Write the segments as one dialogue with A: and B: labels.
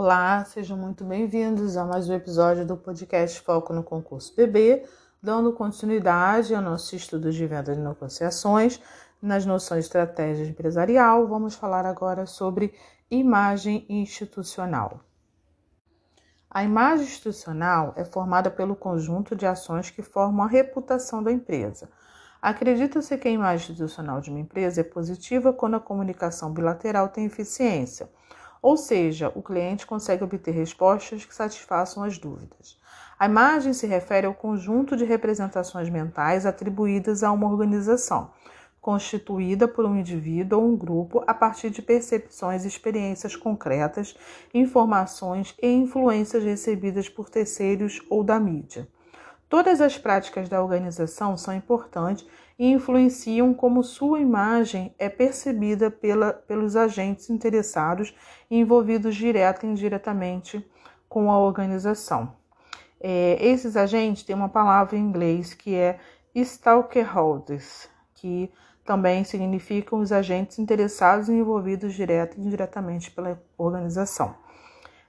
A: Olá, sejam muito bem-vindos a mais um episódio do podcast Foco no Concurso BB, dando continuidade ao nosso estudo de venda de negociações nas noções de estratégia empresarial. Vamos falar agora sobre imagem institucional. A imagem institucional é formada pelo conjunto de ações que formam a reputação da empresa. Acredita-se que a imagem institucional de uma empresa é positiva quando a comunicação bilateral tem eficiência ou seja, o cliente consegue obter respostas que satisfaçam as dúvidas. A imagem se refere ao conjunto de representações mentais atribuídas a uma organização, constituída por um indivíduo ou um grupo a partir de percepções e experiências concretas, informações e influências recebidas por terceiros ou da mídia. Todas as práticas da organização são importantes e influenciam como sua imagem é percebida pela, pelos agentes interessados e envolvidos direta e indiretamente com a organização. É, esses agentes têm uma palavra em inglês que é stakeholders, que também significam os agentes interessados e envolvidos direta e indiretamente pela organização.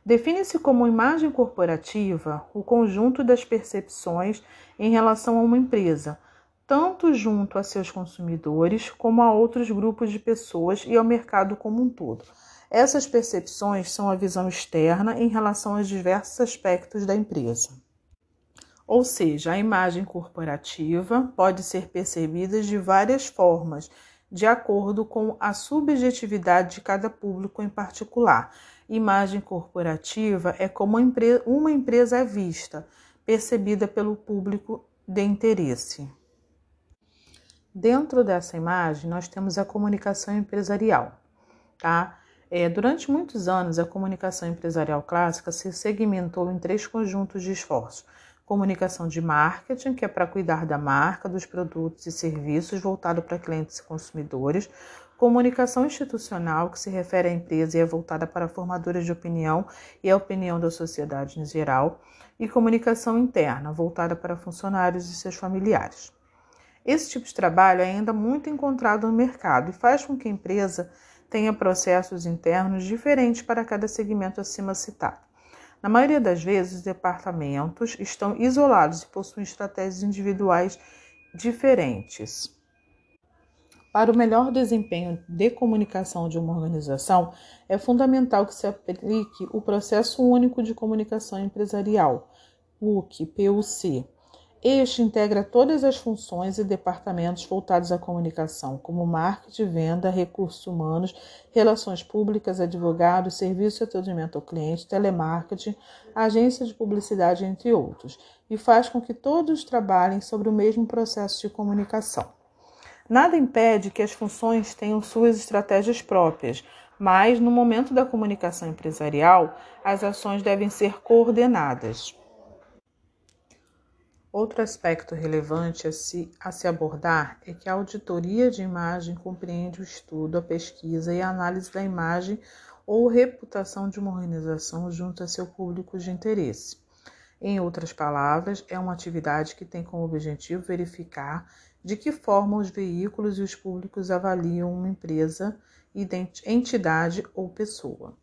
A: Define-se como imagem corporativa o conjunto das percepções em relação a uma empresa, tanto junto a seus consumidores como a outros grupos de pessoas e ao mercado como um todo. Essas percepções são a visão externa em relação aos diversos aspectos da empresa. Ou seja, a imagem corporativa pode ser percebida de várias formas, de acordo com a subjetividade de cada público em particular. Imagem corporativa é como uma empresa é vista, percebida pelo público de interesse. Dentro dessa imagem, nós temos a comunicação empresarial, tá? É, durante muitos anos, a comunicação empresarial clássica se segmentou em três conjuntos de esforços: comunicação de marketing, que é para cuidar da marca, dos produtos e serviços voltado para clientes e consumidores, comunicação institucional, que se refere à empresa e é voltada para formadores de opinião e a opinião da sociedade em geral, e comunicação interna, voltada para funcionários e seus familiares. Esse tipo de trabalho é ainda muito encontrado no mercado e faz com que a empresa tenha processos internos diferentes para cada segmento acima citado. Na maioria das vezes, os departamentos estão isolados e possuem estratégias individuais diferentes. Para o melhor desempenho de comunicação de uma organização, é fundamental que se aplique o Processo Único de Comunicação Empresarial, PUC, PUC este integra todas as funções e departamentos voltados à comunicação, como marketing, venda, recursos humanos, relações públicas, advogados, serviço de atendimento ao cliente, telemarketing, agência de publicidade, entre outros, e faz com que todos trabalhem sobre o mesmo processo de comunicação. Nada impede que as funções tenham suas estratégias próprias, mas no momento da comunicação empresarial, as ações devem ser coordenadas. Outro aspecto relevante a se, a se abordar é que a auditoria de imagem compreende o estudo, a pesquisa e a análise da imagem ou reputação de uma organização junto a seu público de interesse. Em outras palavras, é uma atividade que tem como objetivo verificar de que forma os veículos e os públicos avaliam uma empresa, entidade ou pessoa.